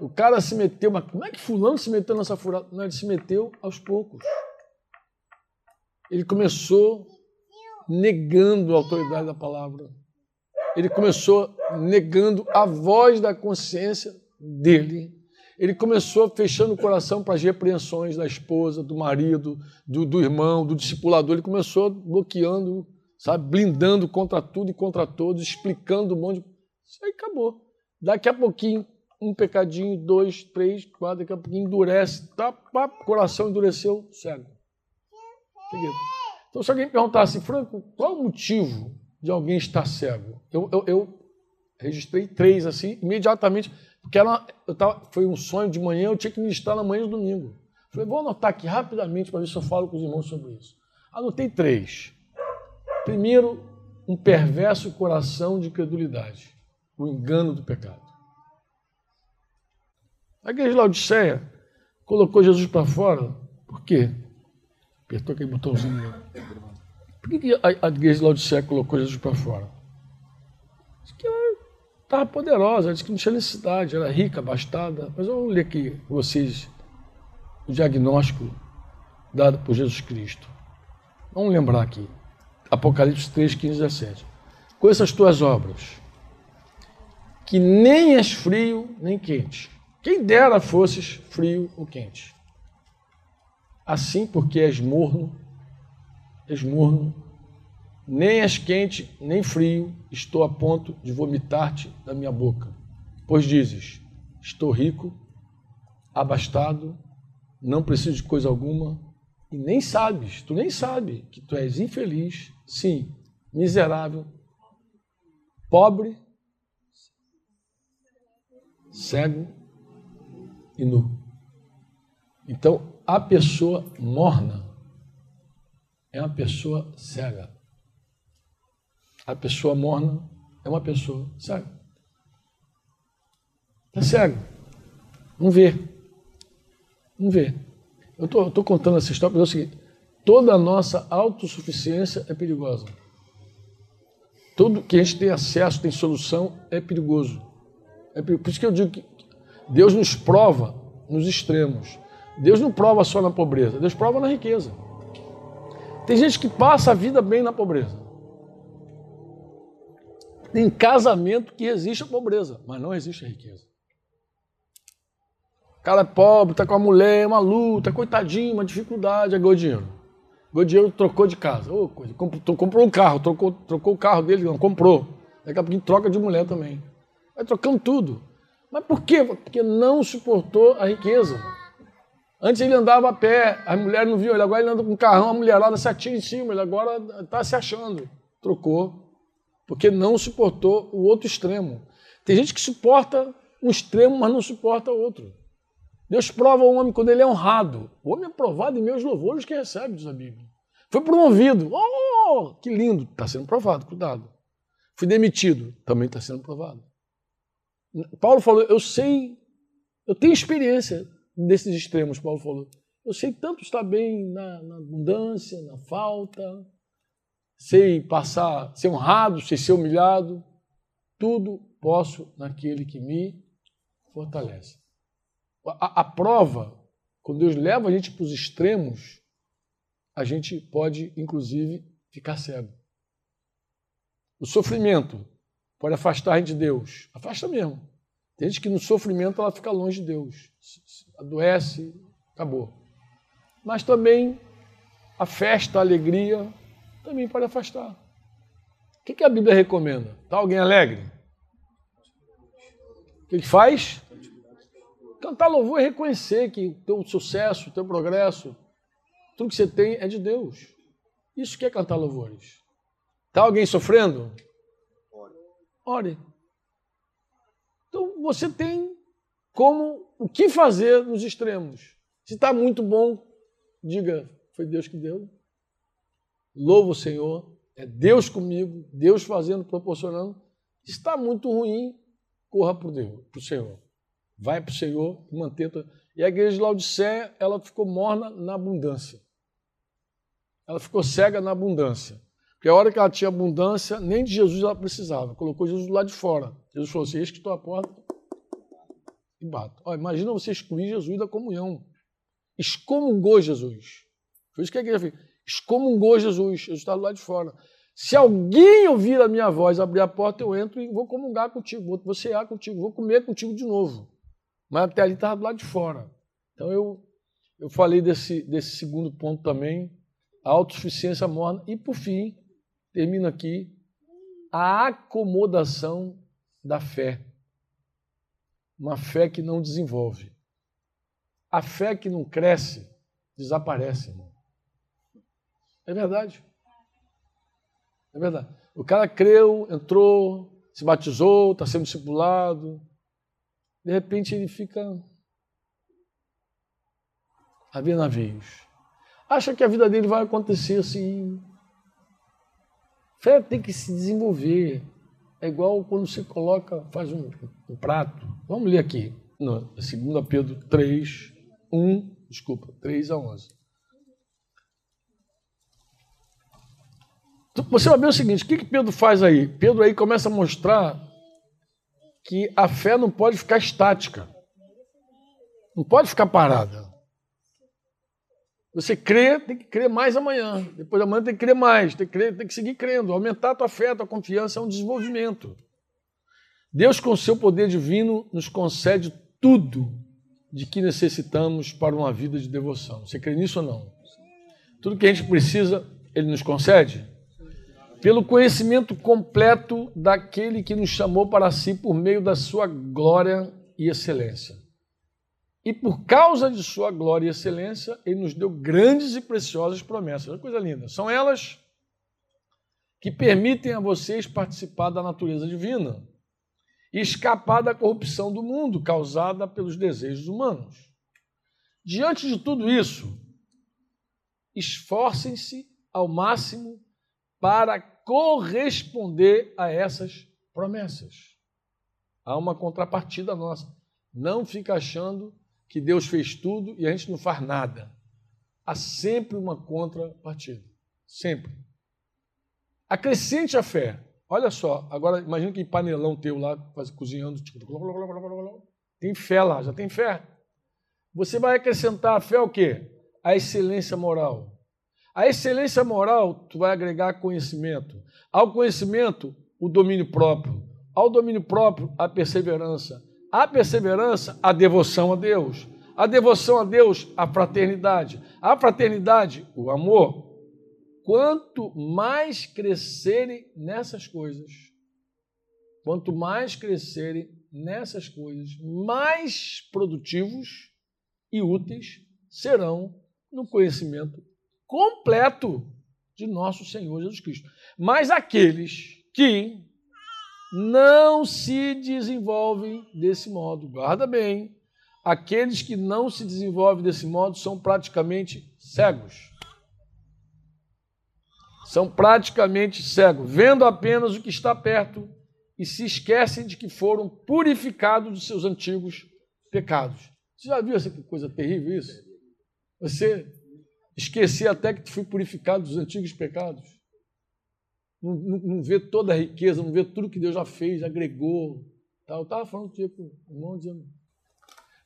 O cara se meteu, mas como é que fulano se meteu nessa furada? Não, ele se meteu aos poucos. Ele começou negando a autoridade da palavra. Ele começou negando a voz da consciência dele. Ele começou fechando o coração para as repreensões da esposa, do marido, do, do irmão, do discipulador. Ele começou bloqueando, sabe, blindando contra tudo e contra todos, explicando um monte de. Isso aí acabou. Daqui a pouquinho, um pecadinho, dois, três, quatro, daqui a pouquinho endurece, tá, pá, coração endureceu, cego. Seguido. Então, se alguém perguntasse, Franco, qual o motivo de alguém estar cego? Eu, eu, eu registrei três assim, imediatamente, porque era, eu tava, foi um sonho de manhã, eu tinha que ministrar na manhã do domingo. Falei, vou anotar aqui rapidamente para ver se eu falo com os irmãos sobre isso. Anotei três. Primeiro, um perverso coração de credulidade, o engano do pecado. A igreja de Laodiceia colocou Jesus para fora, por quê? Apertou aquele botãozinho. Por que a, igreja de Laodicea colocou Jesus para fora? Diz que ela estava poderosa, disse que não tinha necessidade, era rica, abastada. Mas vou ler aqui vocês o diagnóstico dado por Jesus Cristo. Vamos lembrar aqui. Apocalipse 3, 15, 17. Com essas tuas obras, que nem és frio nem quente. Quem dera fosses frio ou quente. Assim, porque és morno, és morno, nem és quente, nem frio, estou a ponto de vomitar-te da minha boca. Pois dizes: Estou rico, abastado, não preciso de coisa alguma, e nem sabes, tu nem sabes que tu és infeliz, sim, miserável, pobre, cego e nu. Então, a pessoa morna é uma pessoa cega. A pessoa morna é uma pessoa cega. Está cego. Não vê. Não vê. Eu estou contando essa história para dizer o seguinte: toda a nossa autossuficiência é perigosa. Tudo que a gente tem acesso, tem solução, é perigoso. É perigoso. Por isso que eu digo que Deus nos prova nos extremos. Deus não prova só na pobreza, Deus prova na riqueza. Tem gente que passa a vida bem na pobreza. Tem casamento que resiste à pobreza, mas não existe a riqueza. O cara é pobre, está com a mulher, uma luta, coitadinho, uma dificuldade, ganhou dinheiro. Ganhou dinheiro, trocou de casa. Oh, coisa. Comprou, comprou um carro, trocou, trocou o carro dele, não, comprou. Daqui a pouquinho troca de mulher também. Vai trocando tudo. Mas por quê? Porque não suportou a riqueza. Antes ele andava a pé, as mulheres não viam ele, agora ele anda com um carrão, a mulherada se atira em cima, ele agora está se achando. Trocou. Porque não suportou o outro extremo. Tem gente que suporta um extremo, mas não suporta o outro. Deus prova o homem quando ele é honrado. O homem é provado em meus louvores que recebe, diz a Bíblia. Foi promovido. Oh, que lindo. Está sendo provado, cuidado. Fui demitido. Também está sendo provado. Paulo falou, eu sei, eu tenho experiência desses extremos, Paulo falou. Eu sei tanto estar bem na, na abundância, na falta, sei passar, ser honrado, sei ser humilhado. Tudo posso naquele que me fortalece. A, a prova, quando Deus leva a gente para os extremos, a gente pode, inclusive, ficar cego. O sofrimento pode afastar a gente de Deus. Afasta mesmo. Tem gente que no sofrimento ela fica longe de Deus. Adoece, acabou. Mas também a festa, a alegria, também pode afastar. O que, a Bíblia recomenda? Está alguém alegre? O que, faz? Cantar louvor é reconhecer que o teu sucesso, o teu progresso, tudo que você tem é de Deus. Isso que é cantar louvores. Está alguém sofrendo? Ore. Então você tem como o que fazer nos extremos. Se está muito bom, diga, foi Deus que deu. Louvo o Senhor, é Deus comigo, Deus fazendo, proporcionando. Está muito ruim, corra para o Deus, para o Senhor vai para o Senhor e manter. E a igreja de Laodiceia, ela ficou morna na abundância. Ela ficou cega na abundância. Porque a hora que ela tinha abundância, nem de Jesus ela precisava. Colocou Jesus lá de fora. Jesus falou assim: Eis que estou à porta e bato. Ó, imagina você excluir Jesus da comunhão. Excomungou Jesus. Foi isso que a igreja fez. Excomungou Jesus. Jesus estava lá de fora. Se alguém ouvir a minha voz, abrir a porta, eu entro e vou comungar contigo, vou cear contigo, vou comer contigo de novo. Mas até ali estava do lado de fora. Então eu, eu falei desse, desse segundo ponto também, a autossuficiência morna. E por fim, termino aqui, a acomodação da fé. Uma fé que não desenvolve. A fé que não cresce, desaparece, irmão. É verdade. É verdade. O cara creu, entrou, se batizou, está sendo discipulado, de repente ele fica a ver navios. Acha que a vida dele vai acontecer assim. Fé tem que se desenvolver. É igual quando você coloca, faz um, um prato. Vamos ler aqui. No, 2 Pedro 3, 1, desculpa, 3 a 11. Você vai ver o seguinte: o que, que Pedro faz aí? Pedro aí começa a mostrar que a fé não pode ficar estática. Não pode ficar parada. Você crê, tem que crer mais amanhã. Depois da manhã tem que crer mais, tem que, crer, tem que seguir crendo. Aumentar a tua fé, a tua confiança é um desenvolvimento. Deus, com o seu poder divino, nos concede tudo de que necessitamos para uma vida de devoção. Você crê nisso ou não? Tudo que a gente precisa, Ele nos concede? pelo conhecimento completo daquele que nos chamou para si por meio da sua glória e excelência. E por causa de sua glória e excelência, ele nos deu grandes e preciosas promessas. Que coisa linda. São elas que permitem a vocês participar da natureza divina e escapar da corrupção do mundo causada pelos desejos humanos. Diante de tudo isso, esforcem-se ao máximo para corresponder a essas promessas. Há uma contrapartida nossa. Não fica achando que Deus fez tudo e a gente não faz nada. Há sempre uma contrapartida. Sempre. Acrescente a fé. Olha só, agora imagina que panelão teu lá, cozinhando, tipo, tem fé lá, já tem fé. Você vai acrescentar a fé o quê? A excelência moral. A excelência moral, tu vai agregar conhecimento. Ao conhecimento, o domínio próprio. Ao domínio próprio, a perseverança. A perseverança, a devoção a Deus. A devoção a Deus, a fraternidade. A fraternidade, o amor. Quanto mais crescerem nessas coisas, quanto mais crescerem nessas coisas, mais produtivos e úteis serão no conhecimento completo de nosso Senhor Jesus Cristo. Mas aqueles que não se desenvolvem desse modo, guarda bem, aqueles que não se desenvolvem desse modo são praticamente cegos. São praticamente cegos, vendo apenas o que está perto e se esquecem de que foram purificados dos seus antigos pecados. Você já viu essa coisa terrível isso? Você esquecer até que foi purificado dos antigos pecados. Não, não, não, vê toda a riqueza, não vê tudo que Deus já fez, agregou. Tá? Eu estava falando com o irmão dizendo.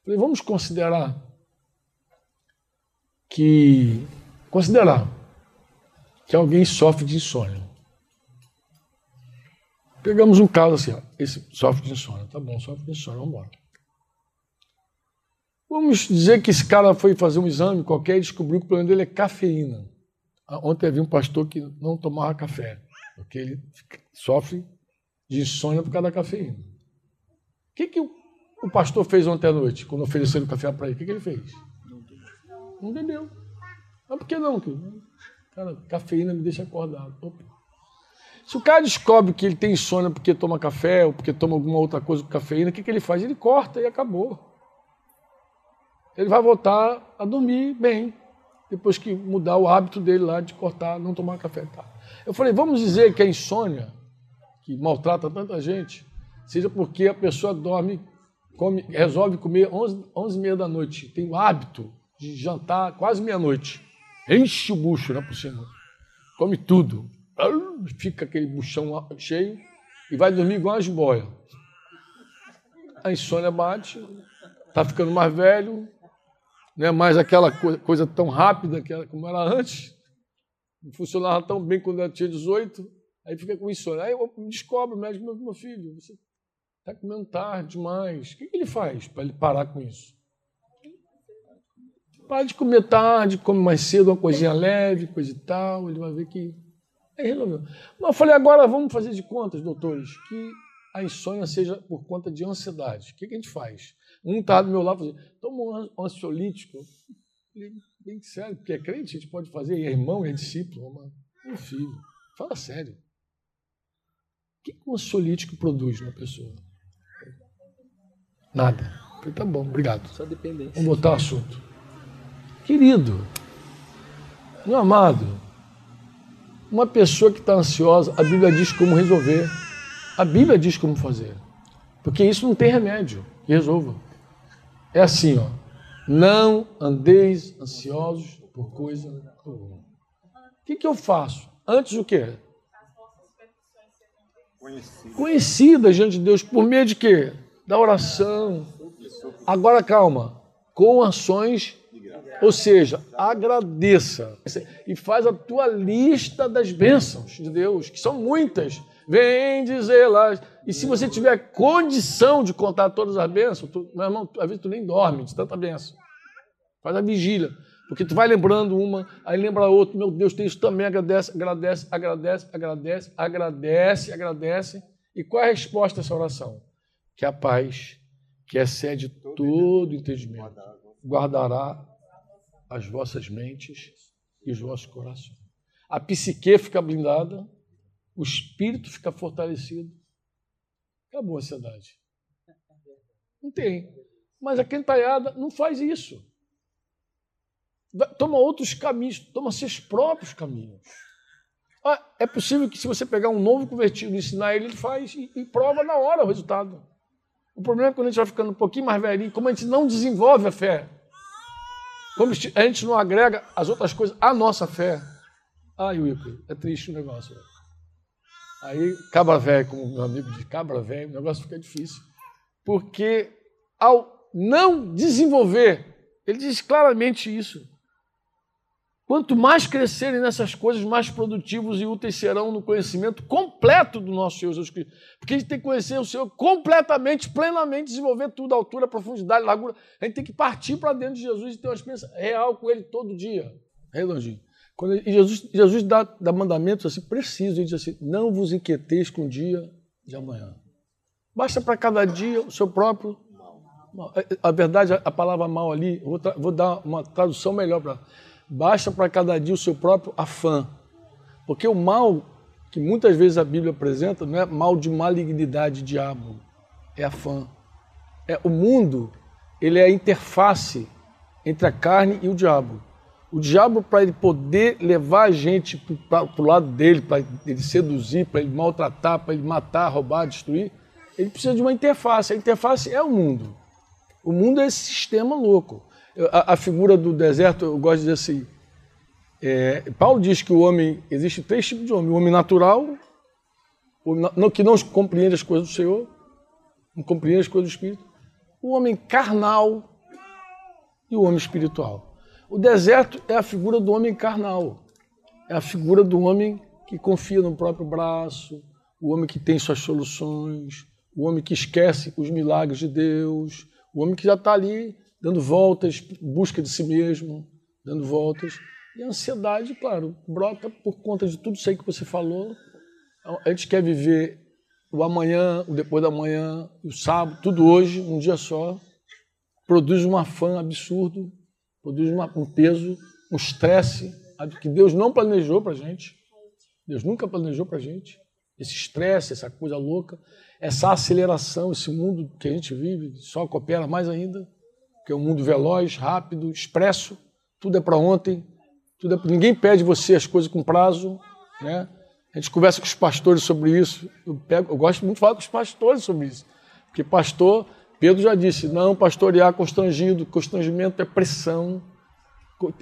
Falei, vamos considerar que. Considerar que alguém sofre de insônia. Pegamos um caso assim, ó, esse sofre de insônia, tá bom, sofre de insônia, vamos embora. Vamos dizer que esse cara foi fazer um exame qualquer e descobriu que o problema dele é cafeína. Ah, ontem havia um pastor que não tomava café, porque ele sofre de insônia por causa da cafeína. O que, que o, pastor fez ontem à noite, quando ofereceram café para ele? O que, que ele fez? Não bebeu. Mas por que não? Cara, cafeína me deixa acordado. Opa. Se o cara descobre que ele tem insônia porque toma café ou porque toma alguma outra coisa com cafeína, o que, que ele faz? Ele corta e acabou ele vai voltar a dormir bem, depois que mudar o hábito dele lá de cortar, não tomar café. Tá. Eu falei, vamos dizer que a insônia, que maltrata tanta gente, seja porque a pessoa dorme, come, resolve comer 11, 11 e meia da noite, tem o hábito de jantar quase meia-noite, enche o bucho, né, por cima, come tudo, fica aquele buchão cheio e vai dormir igual uma jiboia. A insônia bate, está ficando mais velho, não é mais aquela coisa tão rápida que era, como era antes, funcionava tão bem quando eu tinha 18, aí fica com insônia. Aí eu descobre o médico, meu, meu filho, você está comendo tarde demais. O que, que ele faz para ele parar com isso? Para de comer tarde, come mais cedo, uma coisinha leve, coisa e tal, ele vai ver que. Aí resolveu. Mas eu falei, agora vamos fazer de contas, doutores, que a insônia seja por conta de ansiedade. O que, a gente faz? Um está do meu lado e falou toma um ansiolítico. Bem sério, porque é crente, a gente pode fazer, é irmão, é discípulo, mas meu filho, fala sério. O que um ansiolítico produz na pessoa? Nada. falei, tá bom, obrigado. Só dependência. Vamos botar o assunto. Querido, meu amado, uma pessoa que está ansiosa, a Bíblia diz como resolver. A Bíblia diz como fazer. Porque isso não tem remédio. Resolva. É assim, ó. Não andeis ansiosos por coisa alguma. O que, que eu faço? Antes o quê? Conhecida diante de Deus por meio de quê? Da oração. Agora calma. Com ações, ou seja, agradeça e faz a tua lista das bênçãos de Deus, que são muitas vem dizê-las. E se você tiver condição de contar todas as bênçãos, tu, meu irmão, às vezes tu nem dorme de tanta bênção. Faz a vigília. Porque tu vai lembrando uma, aí lembra outra, meu Deus, tem isso também, agradece, agradece, agradece, agradece, agradece, agradece. E qual é a resposta a essa oração? Que a paz, que excede todo entendimento, guardará as vossas mentes e os vossos corações. A psique fica blindada, o espírito fica fortalecido. Acabou a ansiedade. Não tem. Mas a quentalhada não faz isso. Toma outros caminhos, toma seus próprios caminhos. Ah, é possível que se você pegar um novo convertido e ensinar ele, ele faz e, e prova na hora o resultado. O problema é quando a gente vai ficando um pouquinho mais velhinho, como a gente não desenvolve a fé, como a gente não agrega as outras coisas à nossa fé. Ai, Wilker, é triste o negócio. Aí, cabra velho, como meu amigo diz, cabra velho, o negócio fica difícil. Porque ao não desenvolver, ele diz claramente isso. Quanto mais crescerem nessas coisas, mais produtivos e úteis serão no conhecimento completo do nosso Senhor Jesus Cristo. Porque a gente tem que conhecer o Senhor completamente, plenamente, desenvolver tudo, altura, profundidade, largura. A gente tem que partir para dentro de Jesus e ter uma experiência real com Ele todo dia. Redondinho. Quando Jesus, Jesus dá, dá mandamentos assim precisos, ele diz assim: não vos inquieteis com o dia de amanhã. Basta para cada dia o seu próprio mal. A verdade, a palavra mal ali, vou, vou dar uma tradução melhor para Basta para cada dia o seu próprio afã. Porque o mal que muitas vezes a Bíblia apresenta não é mal de malignidade, diabo, é afã. É o mundo, ele é a interface entre a carne e o diabo. O diabo, para ele poder levar a gente para o lado dele, para ele seduzir, para ele maltratar, para ele matar, roubar, destruir, ele precisa de uma interface. A interface é o mundo. O mundo é esse sistema louco a, a, figura do deserto, eu gosto de dizer assim. É, Paulo diz que o homem, existe três tipos de homem: o homem natural, o, que não compreende as coisas do Senhor, não compreende as coisas do Espírito, o homem carnal e o homem espiritual. O deserto é a figura do homem carnal, é a figura do homem que confia no próprio braço, o homem que tem suas soluções, o homem que esquece os milagres de Deus, o homem que já está ali dando voltas, busca de si mesmo, dando voltas. E a ansiedade, claro, brota por conta de tudo isso aí que você falou. A gente quer viver o amanhã, o depois da manhã, o sábado, tudo hoje, um dia só. Produz um afã absurdo, produz uma, um peso, um estresse que Deus não planejou para a gente. Deus nunca planejou para a gente. Esse estresse, essa coisa louca, essa aceleração, esse mundo que a gente vive só coopera mais ainda que é um mundo veloz, rápido, expresso, tudo é para ontem, tudo é, ninguém pede você as coisas com prazo, né? A gente conversa com os pastores sobre isso. Eu, pego, eu gosto muito de falar com os pastores sobre isso. Porque pastor, Pedro já disse, não pastorear constrangido, constrangimento é pressão.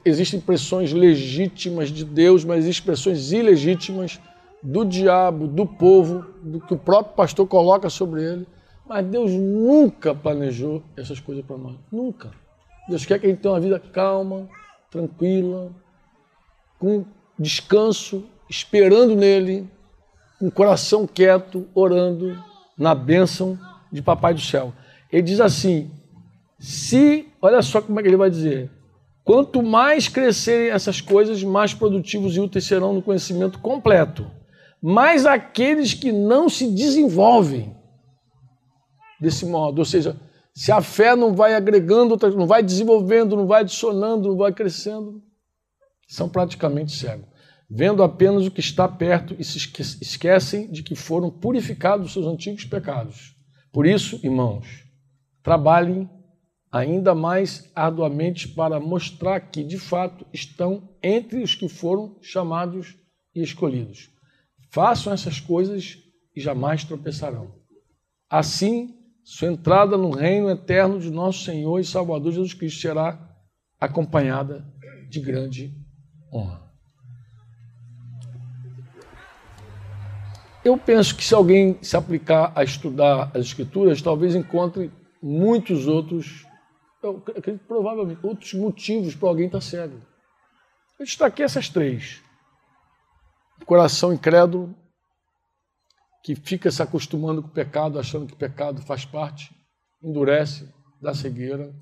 Existem pressões legítimas de Deus, mas existem pressões ilegítimas do diabo, do povo, do que o próprio pastor coloca sobre ele. Mas Deus nunca planejou essas coisas para nós. Nunca. Deus quer que a gente tenha uma vida calma, tranquila, com descanso, esperando nele, com o coração quieto, orando na bênção de Papai do Céu. Ele diz assim: se, olha só como é que ele vai dizer, quanto mais crescerem essas coisas, mais produtivos e úteis serão no conhecimento completo. Mas aqueles que não se desenvolvem, desse modo. Ou seja, se a fé não vai agregando, não vai desenvolvendo, não vai adicionando, não vai crescendo, são praticamente cegos, vendo apenas o que está perto e se esquecem de que foram purificados dos seus antigos pecados. Por isso, irmãos, trabalhem ainda mais arduamente para mostrar que, de fato, estão entre os que foram chamados e escolhidos. Façam essas coisas e jamais tropeçarão. Assim, sua entrada no reino eterno de nosso Senhor e Salvador Jesus Cristo será acompanhada de grande honra. Eu penso que se alguém se aplicar a estudar as Escrituras, talvez encontre muitos outros, eu acredito provavelmente, outros motivos para alguém estar cego. Eu destaquei essas três. Coração incrédulo, que fica se acostumando com o pecado, achando que o pecado faz parte, endurece, dá cegueira.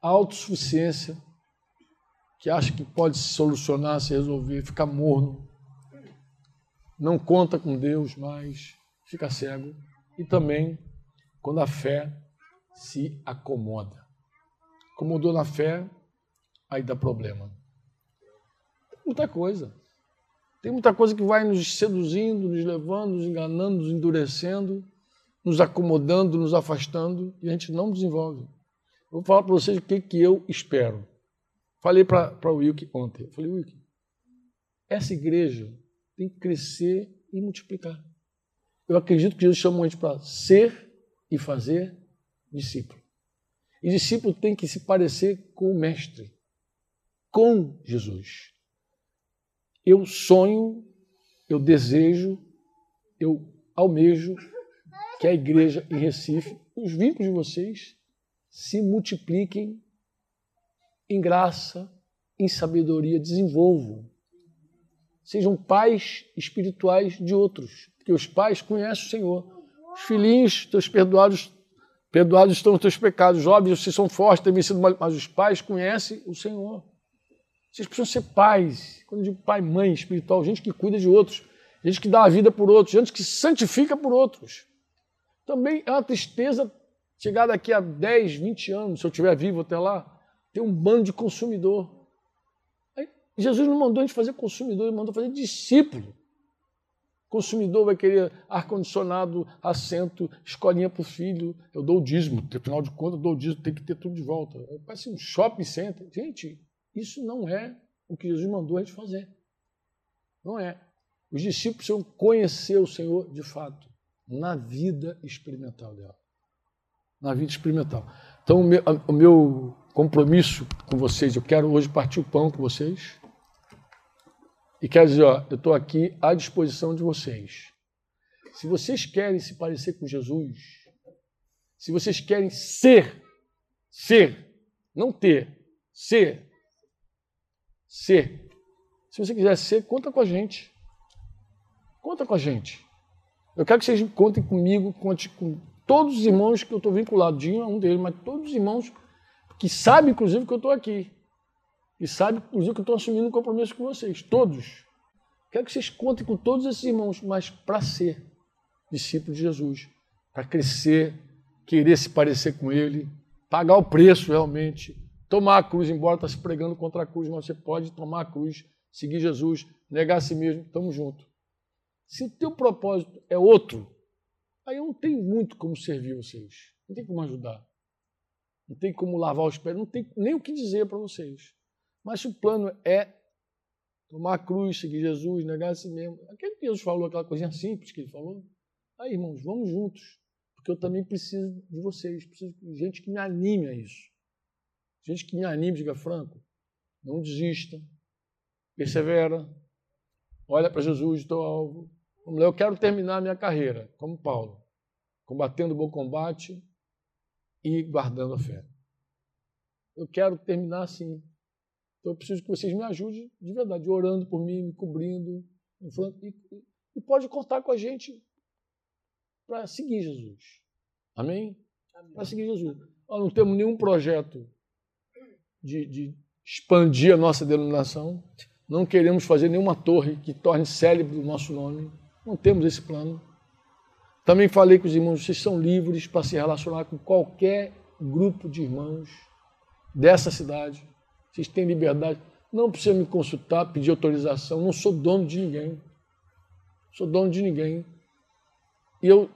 A autossuficiência, que acha que pode se solucionar, se resolver, fica morno, não conta com Deus mais, fica cego. E também quando a fé se acomoda. Acomodou na fé, aí dá problema. Muita coisa. Tem muita coisa que vai nos seduzindo, nos levando, nos enganando, nos endurecendo, nos acomodando, nos afastando e a gente não desenvolve. Eu vou falar para vocês o que, que eu espero. Falei para o Wilk ontem. Falei, Wilk, essa igreja tem que crescer e multiplicar. Eu acredito que Jesus chamou a gente para ser e fazer discípulo. E discípulo tem que se parecer com o mestre, com Jesus. Eu sonho, eu desejo, eu almejo que a igreja em Recife, os vínculos de vocês, se multipliquem em graça, em sabedoria, desenvolvam. Sejam pais espirituais de outros, porque os pais conhecem o Senhor. Os filhinhos, teus perdoados, perdoados estão os teus pecados. Óbvio, vocês são fortes, têm vencido, mas os pais conhecem o Senhor. Vocês precisam ser pais. Quando eu digo pai, mãe espiritual, gente que cuida de outros, gente que dá a vida por outros, gente que santifica por outros. Também é uma tristeza chegar daqui a 10, 20 anos, se eu estiver vivo até lá, ter um bando de consumidor. Aí, Jesus não mandou a gente fazer consumidor, ele mandou fazer discípulo. Consumidor vai querer ar-condicionado, assento, escolinha para o filho. Eu dou o dízimo, afinal de contas, eu dou o dízimo, tem que ter tudo de volta. Parece um shopping center. Gente, isso não é o que Jesus mandou a gente fazer. Não é. Os discípulos precisam conhecer o Senhor de fato, na vida experimental dela. Na vida experimental. Então, o meu, o meu compromisso com vocês, eu quero hoje partir o pão com vocês. E quero dizer, ó, eu estou aqui à disposição de vocês. Se vocês querem se parecer com Jesus, se vocês querem ser, ser, não ter, ser, ser. Se você quiser ser, conta com a gente. Conta com a gente. Eu quero que vocês contem comigo, conte com todos os irmãos que eu estou vinculado. Dinho é um deles, mas todos os irmãos que sabem, inclusive, que eu estou aqui e sabe, inclusive, que eu estou assumindo um compromisso com vocês, todos. Quero que vocês contem com todos esses irmãos, mas para ser discípulo de Jesus, para crescer, querer se parecer com Ele, pagar o preço realmente, tomar a cruz, embora está se pregando contra a cruz, mas você pode tomar a cruz, seguir Jesus, negar a si mesmo, estamos juntos. Se o teu propósito é outro, aí eu não tenho muito como servir vocês, não tem como ajudar, não tem como lavar os pés, não tem nem o que dizer para vocês. Mas o plano é tomar a cruz, seguir Jesus, negar a si mesmo, aquele que Jesus falou, aquela coisinha simples que ele falou, aí, irmãos, vamos juntos, porque eu também preciso de vocês, preciso de gente que me anime a isso. Gente que me anime, diga Franco, não desista, persevera, olha para Jesus, teu alvo. Vamos lá, eu quero terminar a minha carreira, como Paulo, combatendo o bom combate e guardando a fé. Eu quero terminar assim, então eu preciso que vocês me ajudem de verdade, orando por mim, me cobrindo. E, e pode contar com a gente para seguir Jesus. Amém? Amém. Para seguir Jesus. Nós não temos nenhum projeto de, de expandir a nossa denominação. Não queremos fazer nenhuma torre que torne célebre o nosso nome. Não temos esse plano. Também falei com os irmãos, vocês são livres para se relacionar com qualquer grupo de irmãos dessa cidade vocês têm liberdade. Não precisa me consultar, pedir autorização. Não sou dono de ninguém. Sou dono de ninguém. E eu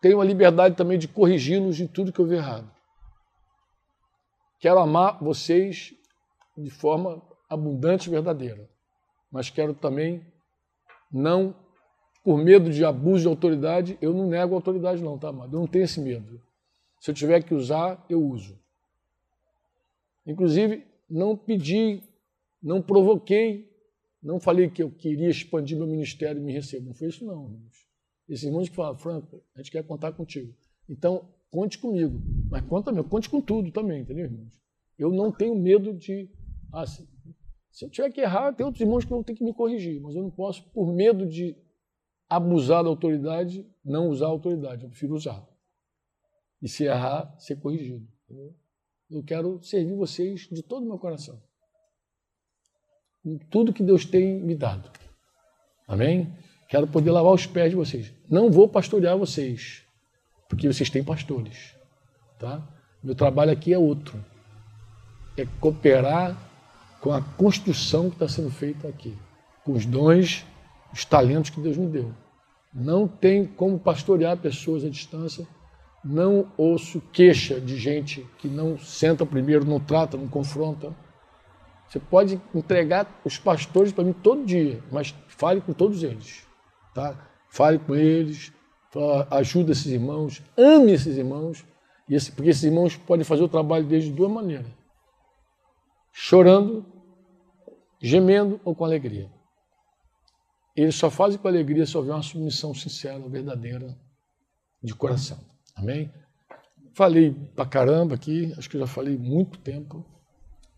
tenho a liberdade também de corrigi-los em tudo que eu ver errado. Quero amar vocês de forma abundante e verdadeira. Mas quero também não, por medo de abuso de autoridade, eu não nego a autoridade não, tá, amado? Eu não tenho esse medo. Se eu tiver que usar, eu uso. Inclusive, não pedi, não provoquei, não falei que eu queria expandir meu ministério e me receber. Não foi isso, não, irmãos. Esses irmãos que falam, Franco, a gente quer contar contigo. Então, conte comigo. Mas conta mesmo, conte com tudo também, entendeu, irmãos? Eu não tenho medo de. Ah, se, se eu tiver que errar, tem outros irmãos que vão ter que me corrigir, mas eu não posso, por medo de abusar da autoridade, não usar a autoridade. Eu prefiro usar. E se errar, ser corrigido. Entendeu? Eu quero servir vocês de todo o meu coração. Com tudo que Deus tem me dado. Amém? Quero poder lavar os pés de vocês. Não vou pastorear vocês, porque vocês têm pastores. Tá? Meu trabalho aqui é outro. É cooperar com a construção que está sendo feita aqui. Com os dons, os talentos que Deus me deu. Não tem como pastorear pessoas à distância não ouço queixa de gente que não senta primeiro, não trata, não confronta. Você pode entregar os pastores para mim todo dia, mas fale com todos eles. Tá? Fale com eles, ajude esses irmãos, ame esses irmãos porque esses irmãos podem fazer o trabalho deles de duas maneiras: chorando, gemendo ou com alegria. Eles só fazem com alegria se houver uma submissão sincera, verdadeira, de coração. Amém? Falei pra caramba aqui, acho que já falei muito tempo,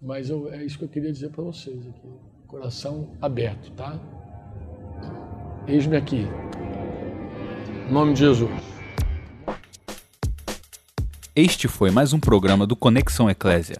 mas eu, é isso que eu queria dizer para vocês aqui. Coração aberto, tá? Eis-me aqui. Em nome de Jesus. Este foi mais um programa do Conexão Eclésia.